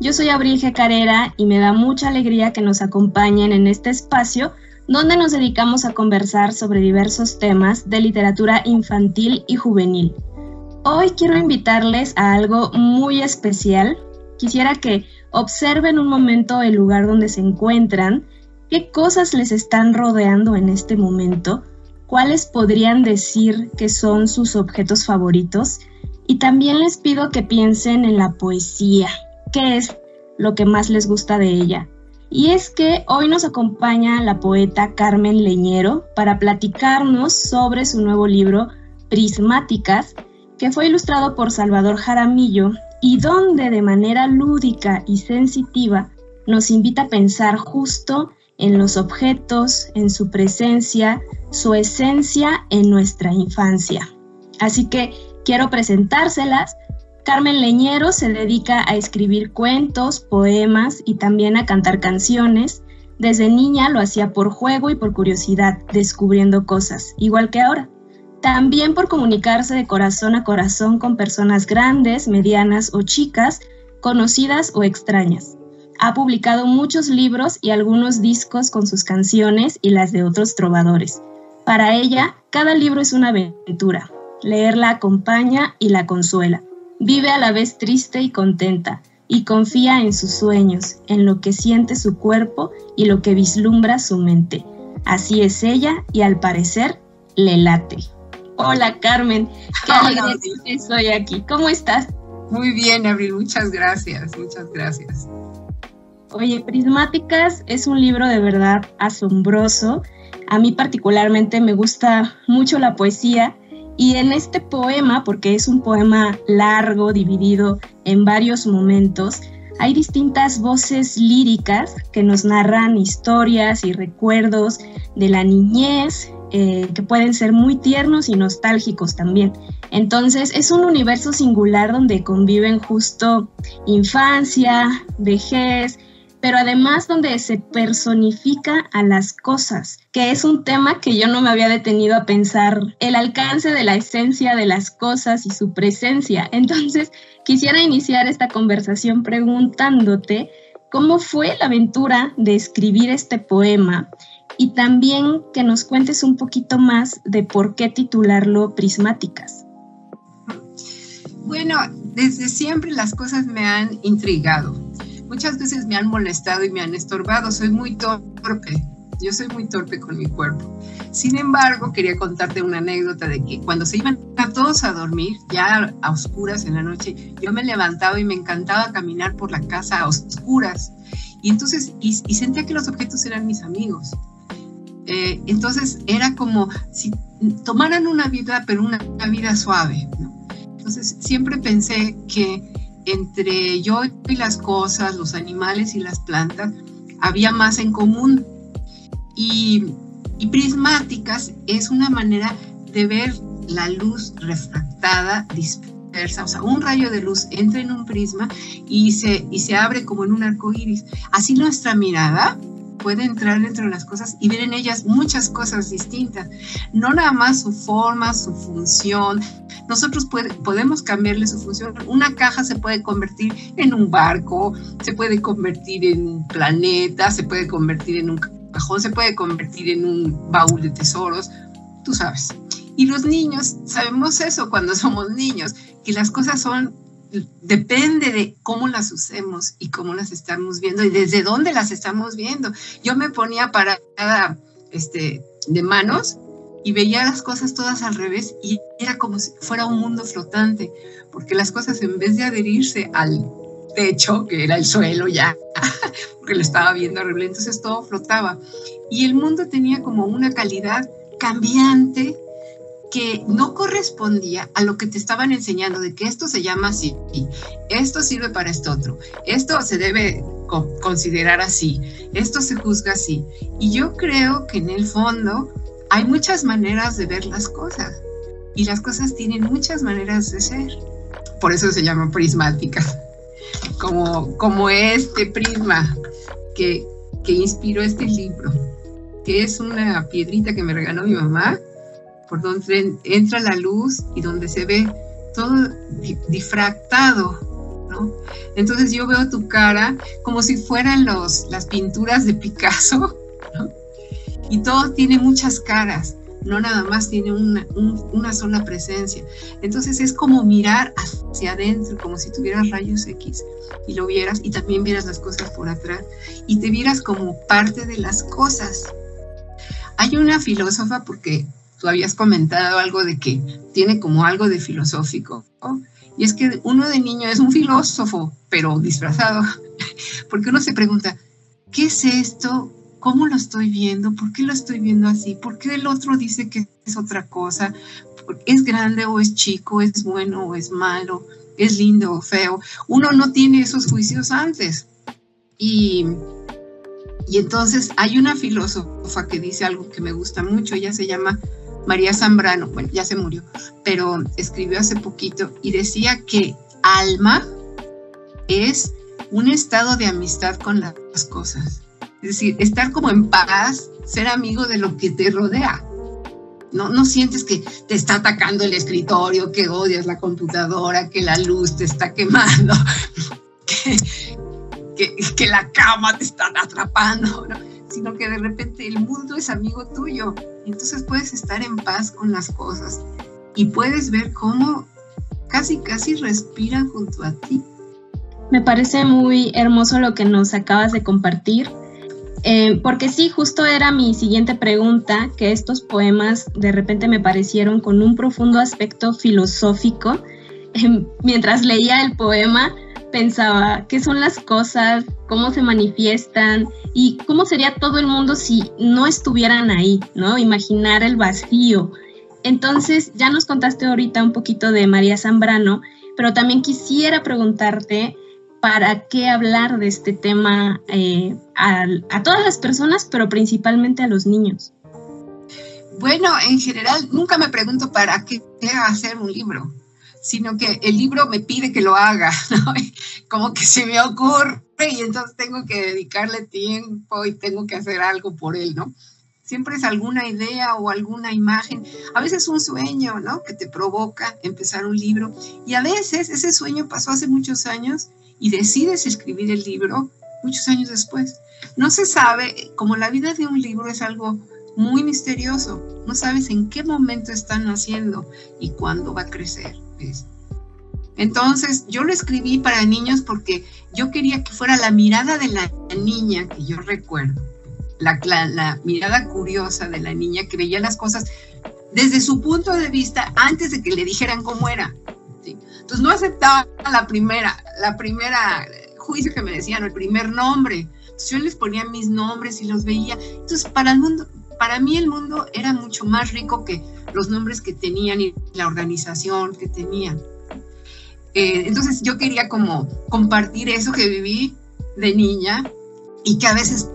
Yo soy Abril. Carrera y me da mucha alegría que nos acompañen en este espacio donde nos dedicamos a conversar sobre diversos temas de literatura infantil y juvenil. Hoy quiero invitarles a algo muy especial. Quisiera que observen un momento el lugar donde se encuentran, qué cosas les están rodeando en este momento, cuáles podrían decir que son sus objetos favoritos y también les pido que piensen en la poesía, qué es lo que más les gusta de ella. Y es que hoy nos acompaña la poeta Carmen Leñero para platicarnos sobre su nuevo libro Prismáticas, que fue ilustrado por Salvador Jaramillo y donde de manera lúdica y sensitiva nos invita a pensar justo en los objetos, en su presencia, su esencia en nuestra infancia. Así que quiero presentárselas Carmen Leñero se dedica a escribir cuentos, poemas y también a cantar canciones. Desde niña lo hacía por juego y por curiosidad, descubriendo cosas, igual que ahora. También por comunicarse de corazón a corazón con personas grandes, medianas o chicas, conocidas o extrañas. Ha publicado muchos libros y algunos discos con sus canciones y las de otros trovadores. Para ella, cada libro es una aventura. Leerla acompaña y la consuela. Vive a la vez triste y contenta, y confía en sus sueños, en lo que siente su cuerpo y lo que vislumbra su mente. Así es ella y al parecer le late. Hola Carmen, qué alegría que estoy aquí. ¿Cómo estás? Muy bien, Abril, muchas gracias, muchas gracias. Oye, Prismáticas es un libro de verdad asombroso. A mí particularmente me gusta mucho la poesía y en este poema, porque es un poema largo, dividido en varios momentos, hay distintas voces líricas que nos narran historias y recuerdos de la niñez, eh, que pueden ser muy tiernos y nostálgicos también. Entonces es un universo singular donde conviven justo infancia, vejez, pero además donde se personifica a las cosas, que es un tema que yo no me había detenido a pensar, el alcance de la esencia de las cosas y su presencia. Entonces, quisiera iniciar esta conversación preguntándote cómo fue la aventura de escribir este poema y también que nos cuentes un poquito más de por qué titularlo Prismáticas. Bueno, desde siempre las cosas me han intrigado muchas veces me han molestado y me han estorbado. Soy muy torpe. Yo soy muy torpe con mi cuerpo. Sin embargo, quería contarte una anécdota de que cuando se iban a todos a dormir, ya a oscuras en la noche, yo me levantaba y me encantaba caminar por la casa a oscuras. Y entonces, y, sentía que los objetos eran mis amigos. Eh, entonces era como si tomaran una vida, pero una, vida suave. Entonces siempre pensé que entre yo y las cosas, los animales y las plantas, había más en común. Y, prismáticas es una manera de ver la luz refractada, dispersa, o sea, un rayo de luz entra en un prisma y se, y se abre como en un arco iris. Así nuestra mirada puede entrar dentro de las cosas y ver en ellas muchas cosas distintas, no nada más su forma, su función, nosotros podemos cambiarle su función. Una caja se puede convertir en un barco, se puede convertir en un planeta, se puede convertir en un cajón, se puede convertir en un baúl de tesoros, tú sabes. Y los niños, sabemos eso cuando somos niños, que las cosas son, depende de cómo las usemos y cómo las estamos viendo y desde dónde las estamos viendo. Yo me ponía parada este, de manos y veía las cosas todas al revés y era como si fuera un mundo flotante, porque las cosas en vez de adherirse al techo, que era el suelo ya, porque lo estaba viendo horrible, entonces todo flotaba. Y el mundo tenía como una calidad cambiante que no correspondía a lo que te estaban enseñando de que esto se llama así, esto sirve para esto otro, esto se debe considerar así, esto se juzga así. Y yo creo que en el fondo hay muchas maneras de ver las cosas y las cosas tienen muchas maneras de ser. Por eso se llaman prismáticas, como, como este prisma que, que inspiró este libro, que es una piedrita que me regaló mi mamá, por donde entra la luz y donde se ve todo difractado entonces yo veo tu cara como si fueran los, las pinturas de Picasso, Y todo tiene muchas caras, no nada más tiene una, una, sola presencia. Entonces es como mirar hacia adentro, como si tuvieras rayos X y lo vieras y también vieras las cosas por atrás y te vieras como parte de las cosas. Hay una filósofa, porque tú habías comentado algo de que tiene como algo de filosófico, y es que uno de niño es un filósofo, pero disfrazado, porque uno se pregunta, ¿qué es esto? ¿Cómo lo estoy viendo? ¿Por qué lo estoy viendo así? ¿Por qué el otro dice que es otra cosa? ¿Es grande o es chico? ¿Es bueno o es malo? ¿Es lindo o feo? Uno no tiene esos juicios antes. Y, y entonces hay una filósofa que dice algo que me gusta mucho, ella se llama María Zambrano, bueno, ya se murió, pero escribió hace poquito y decía que alma es un estado de amistad con las cosas. Es decir, estar como en paz, ser amigo de lo que te rodea. No, no sientes que te está atacando el escritorio, que odias la computadora, que la luz te está quemando, que, que, la cama te está atrapando, sino que de repente el mundo es amigo tuyo entonces puedes estar en paz con las cosas y puedes ver cómo casi, casi respiran junto a ti. Me parece muy hermoso lo que nos acabas de compartir, eh, porque sí, justo era mi siguiente pregunta, que estos poemas de repente me parecieron con un profundo aspecto filosófico. Mientras leía el poema, pensaba qué son las cosas, cómo se manifiestan y cómo sería todo el mundo si no estuvieran ahí, ¿no? Imaginar el vacío. Entonces, ya nos contaste ahorita un poquito de María Zambrano, pero también quisiera preguntarte para qué hablar de este tema eh, a, a todas las personas, pero principalmente a los niños. Bueno, en general, nunca me pregunto para qué hacer un libro sino que el libro me pide que lo haga, ¿no? Como que se me ocurre y entonces tengo que dedicarle tiempo y tengo que hacer algo por él, ¿no? Siempre es alguna idea o alguna imagen, a veces un sueño, ¿no? Que te provoca empezar un libro y a veces ese sueño pasó hace muchos años y decides escribir el libro muchos años después. No se sabe, como la vida de un libro es algo muy misterioso, no sabes en qué momento está naciendo y cuándo va a crecer. Entonces, yo lo escribí para niños porque yo quería que fuera la mirada de la niña que yo recuerdo, la, la, mirada curiosa de la niña que veía las cosas desde su punto de vista antes de que le dijeran cómo era. Entonces, no aceptaba la primera, la primera juicio que me decían, el primer nombre. yo les ponía mis nombres y los veía. Entonces, para el mundo, para mí el mundo era mucho más rico que los nombres que tenían y la organización que tenían. Eh, entonces yo quería como compartir eso que viví de niña y que a veces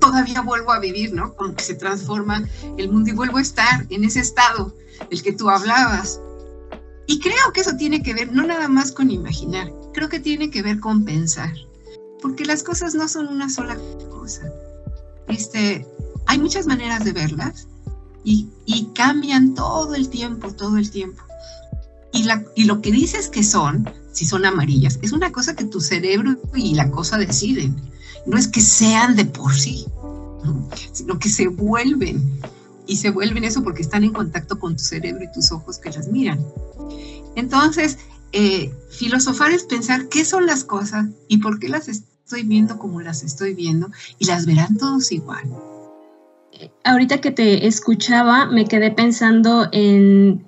todavía vuelvo a vivir, ¿no? Como que se transforma el mundo y vuelvo a estar en ese estado del que tú hablabas. Y creo que eso tiene que ver no nada más con imaginar, creo que tiene que ver con pensar, porque las cosas no son una sola cosa. Este, hay muchas maneras de verlas y, cambian todo el tiempo, todo el tiempo. Y, la, y lo que dices que son, si son amarillas, es una cosa que tu cerebro y la cosa deciden. No es que sean de por sí, sino que se vuelven. Y se vuelven eso porque están en contacto con tu cerebro y tus ojos que las miran. Entonces, eh, filosofar es pensar qué son las cosas y por qué las estoy viendo como las estoy viendo y las verán todos igual ahorita que te escuchaba, me quedé pensando en,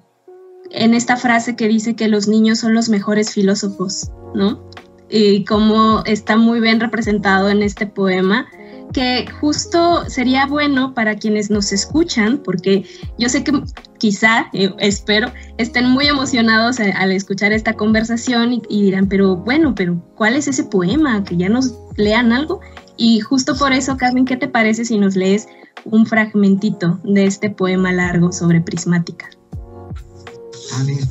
en esta frase que dice que los niños son los mejores filósofos, ¿no? Y cómo está muy bien representado en este poema, que justo sería bueno para quienes nos escuchan, porque yo sé que quizá, eh, espero, estén muy emocionados al escuchar esta conversación y, y, dirán, pero bueno, pero ¿cuál es ese poema? Que ya nos lean algo. Y justo por eso, Carmen, ¿qué te parece si nos lees un fragmentito de este poema largo sobre prismática? A ver.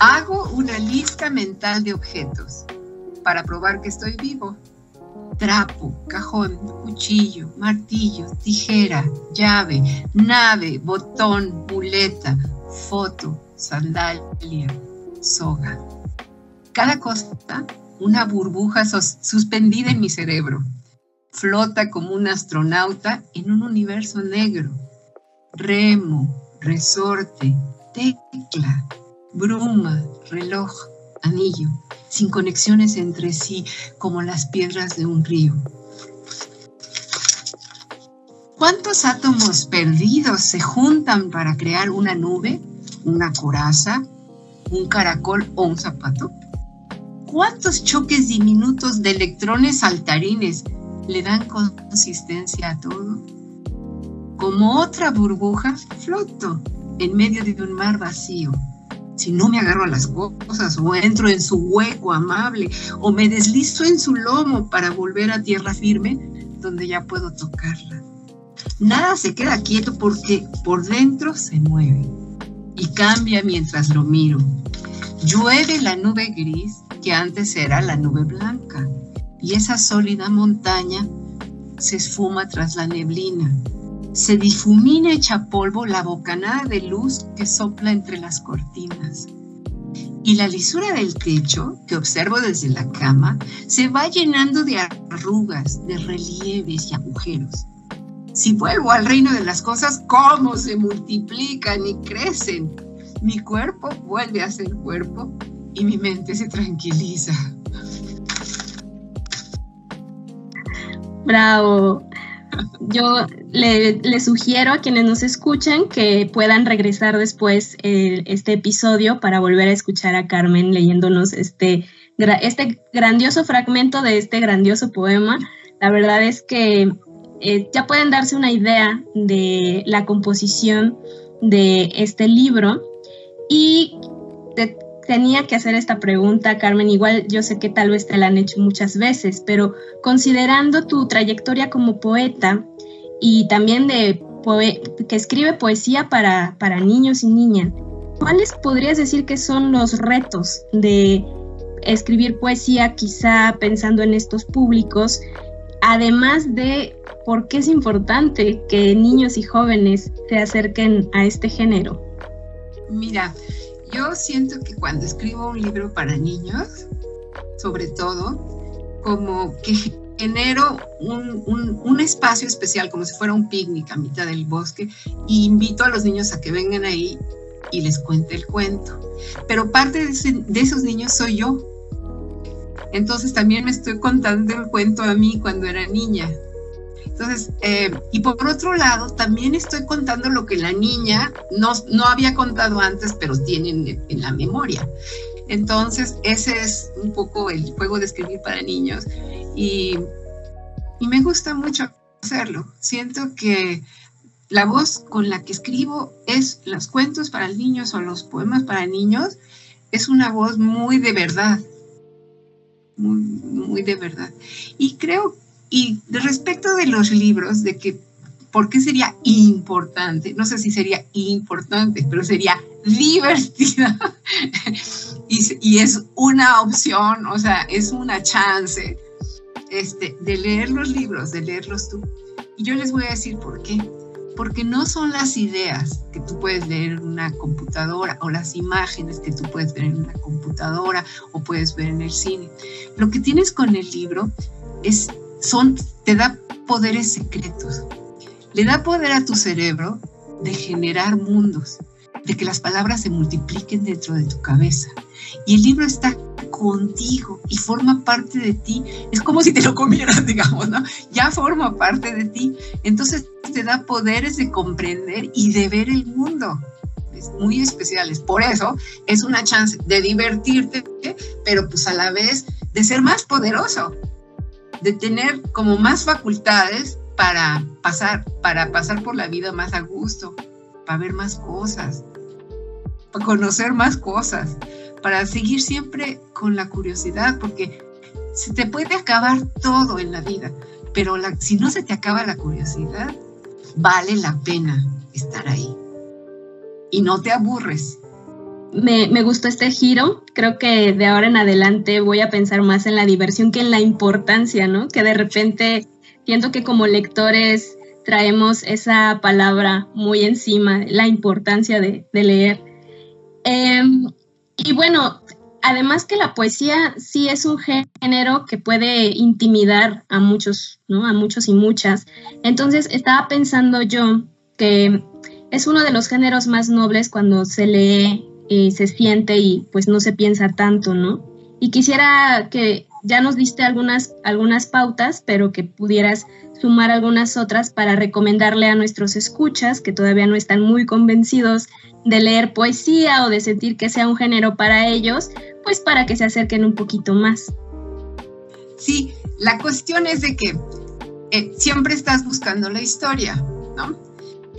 Hago una lista mental de objetos para probar que estoy vivo trapo, cajón, cuchillo, martillo, tijera, llave, nave, botón, muleta, foto, sandalia, soga. Cada cosa, una burbuja suspendida en mi cerebro. Flota como un astronauta en un universo negro. Remo, resorte, tecla, bruma, reloj, anillo sin conexiones entre sí como las piedras de un río. ¿Cuántos átomos perdidos se juntan para crear una nube, una coraza, un caracol o un zapato? ¿Cuántos choques diminutos de electrones saltarines le dan consistencia a todo? Como otra burbuja, floto en medio de un mar vacío si no me agarro a las cosas o entro en su hueco amable o me deslizo en su lomo para volver a tierra firme donde ya puedo tocarla. Nada se queda quieto porque por dentro se mueve y cambia mientras lo miro. Llueve la nube gris que antes era la nube blanca y esa sólida montaña se esfuma tras la neblina se difumina hecha polvo la bocanada de luz que sopla entre las cortinas. Y la lisura del techo, que observo desde la cama, se va llenando de arrugas, de relieves y agujeros. Si vuelvo al reino de las cosas, ¿cómo se multiplican y crecen? Mi cuerpo vuelve a ser cuerpo y mi mente se tranquiliza. Bravo. Yo le, sugiero a quienes nos escuchan que puedan regresar después eh, este episodio para volver a escuchar a Carmen leyéndonos este, este grandioso fragmento de este grandioso poema. La verdad es que eh, ya pueden darse una idea de la composición de este libro y tenía que hacer esta pregunta, Carmen. Igual yo sé que tal vez te la han hecho muchas veces, pero considerando tu trayectoria como poeta y también de que escribe poesía para, para niños y niñas, ¿cuáles podrías decir que son los retos de escribir poesía, quizá pensando en estos públicos, además de por qué es importante que niños y jóvenes se acerquen a este género? Mira, yo siento que cuando escribo un libro para niños, sobre todo, como que genero un, espacio especial, como si fuera un picnic a mitad del bosque, y invito a los niños a que vengan ahí y les cuente el cuento. Pero parte de, de esos niños soy yo. Entonces también me estoy contando el cuento a mí cuando era niña. Entonces, eh, y por otro lado, también estoy contando lo que la niña no, no había contado antes, pero tiene en, la memoria. Entonces, ese es un poco el juego de escribir para niños y, y me gusta mucho hacerlo. Siento que la voz con la que escribo es los cuentos para niños o los poemas para niños, es una voz muy de verdad, muy, muy de verdad. Y creo y respecto de los libros, de que, ¿por qué sería importante? No sé si sería importante, pero sería divertida. y, y, es una opción, o sea, es una chance este, de leer los libros, de leerlos tú. Y yo les voy a decir por qué. Porque no son las ideas que tú puedes leer en una computadora o las imágenes que tú puedes ver en una computadora o puedes ver en el cine. Lo que tienes con el libro es son, te da poderes secretos. Le da poder a tu cerebro de generar mundos, de que las palabras se multipliquen dentro de tu cabeza. Y el libro está contigo y forma parte de ti. Es como si te lo comieras, digamos, ¿no? Ya forma parte de ti. Entonces te da poderes de comprender y de ver el mundo. Es muy especiales. Por eso es una chance de divertirte, pero pues a la vez de ser más poderoso de tener como más facultades para pasar, para pasar por la vida más a gusto, para ver más cosas, para conocer más cosas, para seguir siempre con la curiosidad, porque se te puede acabar todo en la vida, pero si no se te acaba la curiosidad, vale la pena estar ahí. Y no te aburres. Me, gustó este giro. Creo que de ahora en adelante voy a pensar más en la diversión que en la importancia, ¿no? Que de repente siento que como lectores traemos esa palabra muy encima, la importancia de, de leer. Em, y bueno, además que la poesía sí es un género que puede intimidar a muchos, ¿no? A muchos y muchas. Entonces estaba pensando yo que es uno de los géneros más nobles cuando se lee, se siente y pues no se piensa tanto, ¿no? Y quisiera que ya nos diste algunas, algunas pautas, pero que pudieras sumar algunas otras para recomendarle a nuestros escuchas que todavía no están muy convencidos de leer poesía o de sentir que sea un género para ellos, pues para que se acerquen un poquito más. Sí, la cuestión es de que eh, siempre estás buscando la historia,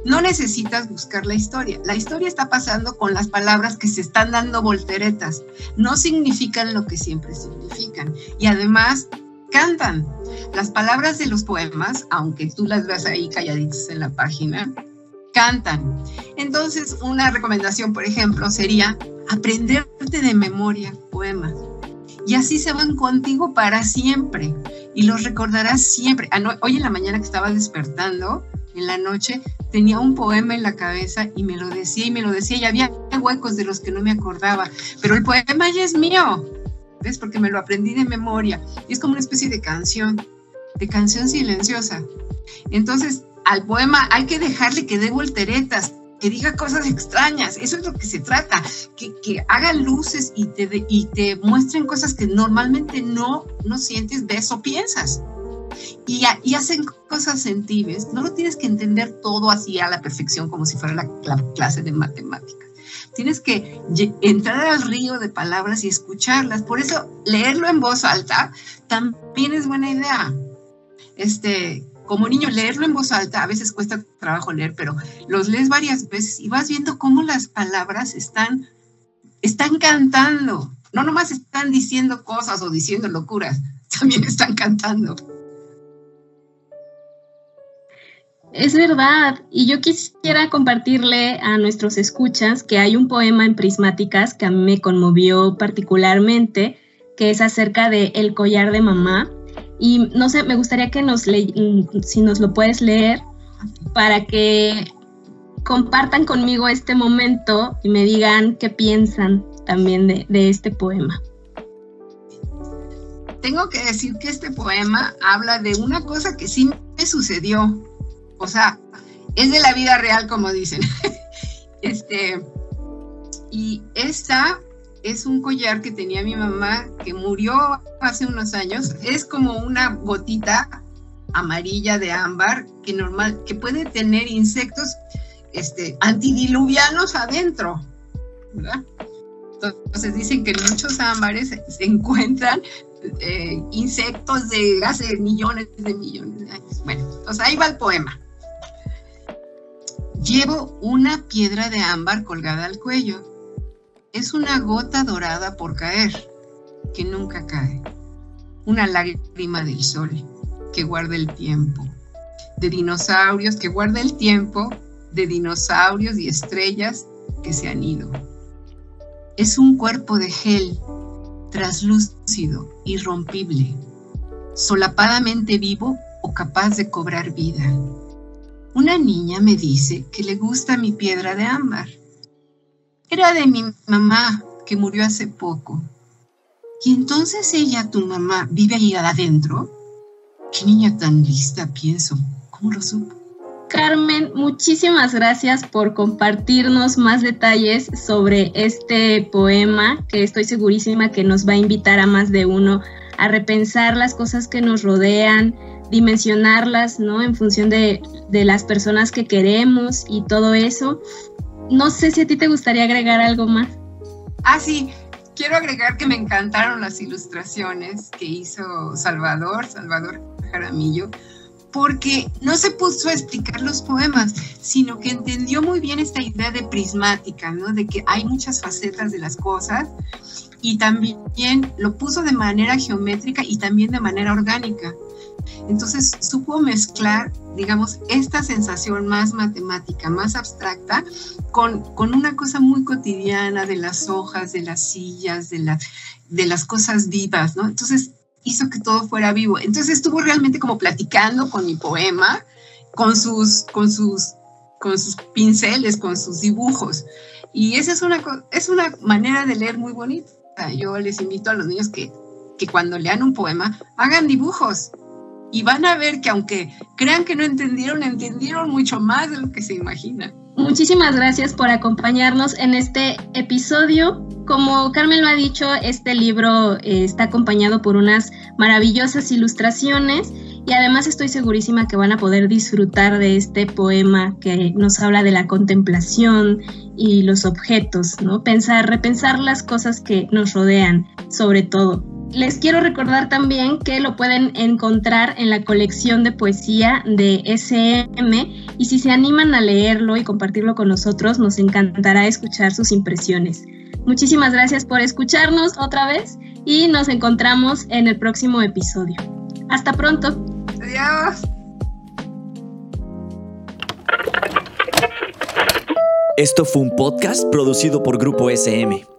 ¿no? Necesitas buscar la historia. La historia está pasando con las palabras que se están dando volteretas. No significan lo que siempre significan. Y además cantan. Las palabras de los poemas, aunque tú las veas ahí calladitas en la página, cantan. Entonces, una recomendación, por ejemplo, sería aprenderte de memoria poemas. Y así se van contigo para siempre. Y los recordarás siempre. Hoy en la mañana que estaba despertando, en la noche, tenía un poema en la cabeza y me lo decía y me lo decía y había huecos de los que no me acordaba, pero el poema ya es mío, ¿ves? Porque me lo aprendí de memoria y es como una especie de canción, de canción silenciosa. Entonces, al poema hay que dejarle que dé volteretas, que diga cosas extrañas, eso es lo que se trata, que, que haga luces y te, y te muestren cosas que normalmente no, no sientes, ves o piensas y, hacen cosas sentibles. No lo tienes que entender todo así a la perfección como si fuera la, clase de matemáticas. Tienes que entrar al río de palabras y escucharlas. Por eso leerlo en voz alta también es buena idea. Este, como niño, leerlo en voz alta, a veces cuesta trabajo leer, pero los lees varias veces y vas viendo cómo las palabras están, están cantando. No nomás están diciendo cosas o diciendo locuras, también están cantando. Es verdad, y yo quisiera compartirle a nuestros escuchas que hay un poema en Prismáticas que a mí me conmovió particularmente, que es acerca de El collar de mamá. Y no sé, me gustaría que nos le si nos lo puedes leer para que compartan conmigo este momento y me digan qué piensan también de, de este poema. Tengo que decir que este poema habla de una cosa que sí me sucedió o sea, es de la vida real, como dicen. este, y esta es un collar que tenía mi mamá que murió hace unos años. Es como una gotita amarilla de ámbar que normal, que puede tener insectos este, antidiluvianos adentro, ¿verdad? Entonces dicen que en muchos ámbares se encuentran eh, insectos de hace millones de millones de años. Bueno, entonces ahí va el poema. Llevo una piedra de ámbar colgada al cuello. Es una gota dorada por caer, que nunca cae. Una lágrima del sol que guarda el tiempo. De dinosaurios que guarda el tiempo, de dinosaurios y estrellas que se han ido. Es un cuerpo de gel, traslúcido, irrompible, solapadamente vivo o capaz de cobrar vida una niña me dice que le gusta mi piedra de ámbar. Era de mi mamá, que murió hace poco. Y entonces ella, tu mamá, vive ahí adentro. Qué niña tan lista, pienso. ¿Cómo lo supo? Carmen, muchísimas gracias por compartirnos más detalles sobre este poema que estoy segurísima que nos va a invitar a más de uno a repensar las cosas que nos rodean, dimensionarlas, ¿no? En función de, las personas que queremos y todo eso. No sé si a ti te gustaría agregar algo más. Ah, sí, quiero agregar que me encantaron las ilustraciones que hizo Salvador, Salvador Jaramillo, porque no se puso a explicar los poemas, sino que entendió muy bien esta idea de prismática, ¿no? De que hay muchas facetas de las cosas y también lo puso de manera geométrica y también de manera orgánica. Entonces supo mezclar, digamos, esta sensación más matemática, más abstracta, con, con una cosa muy cotidiana de las hojas, de las sillas, de, la, de las cosas vivas, ¿no? Entonces hizo que todo fuera vivo. Entonces estuvo realmente como platicando con mi poema, con sus, con sus, con sus pinceles, con sus dibujos. Y esa es una, es una manera de leer muy bonita. Yo les invito a los niños que, que cuando lean un poema hagan dibujos y van a ver que aunque crean que no entendieron, entendieron mucho más de lo que se imaginan. Muchísimas gracias por acompañarnos en este episodio. Como Carmen lo ha dicho, este libro eh, está acompañado por unas maravillosas ilustraciones y además estoy segurísima que van a poder disfrutar de este poema que nos habla de la contemplación y los objetos, ¿no? Pensar, repensar las cosas que nos rodean, sobre todo. Les quiero recordar también que lo pueden encontrar en la colección de poesía de SM y si se animan a leerlo y compartirlo con nosotros, nos encantará escuchar sus impresiones. Muchísimas gracias por escucharnos otra vez y nos encontramos en el próximo episodio. Hasta pronto. Adiós. Esto fue un podcast producido por Grupo SM.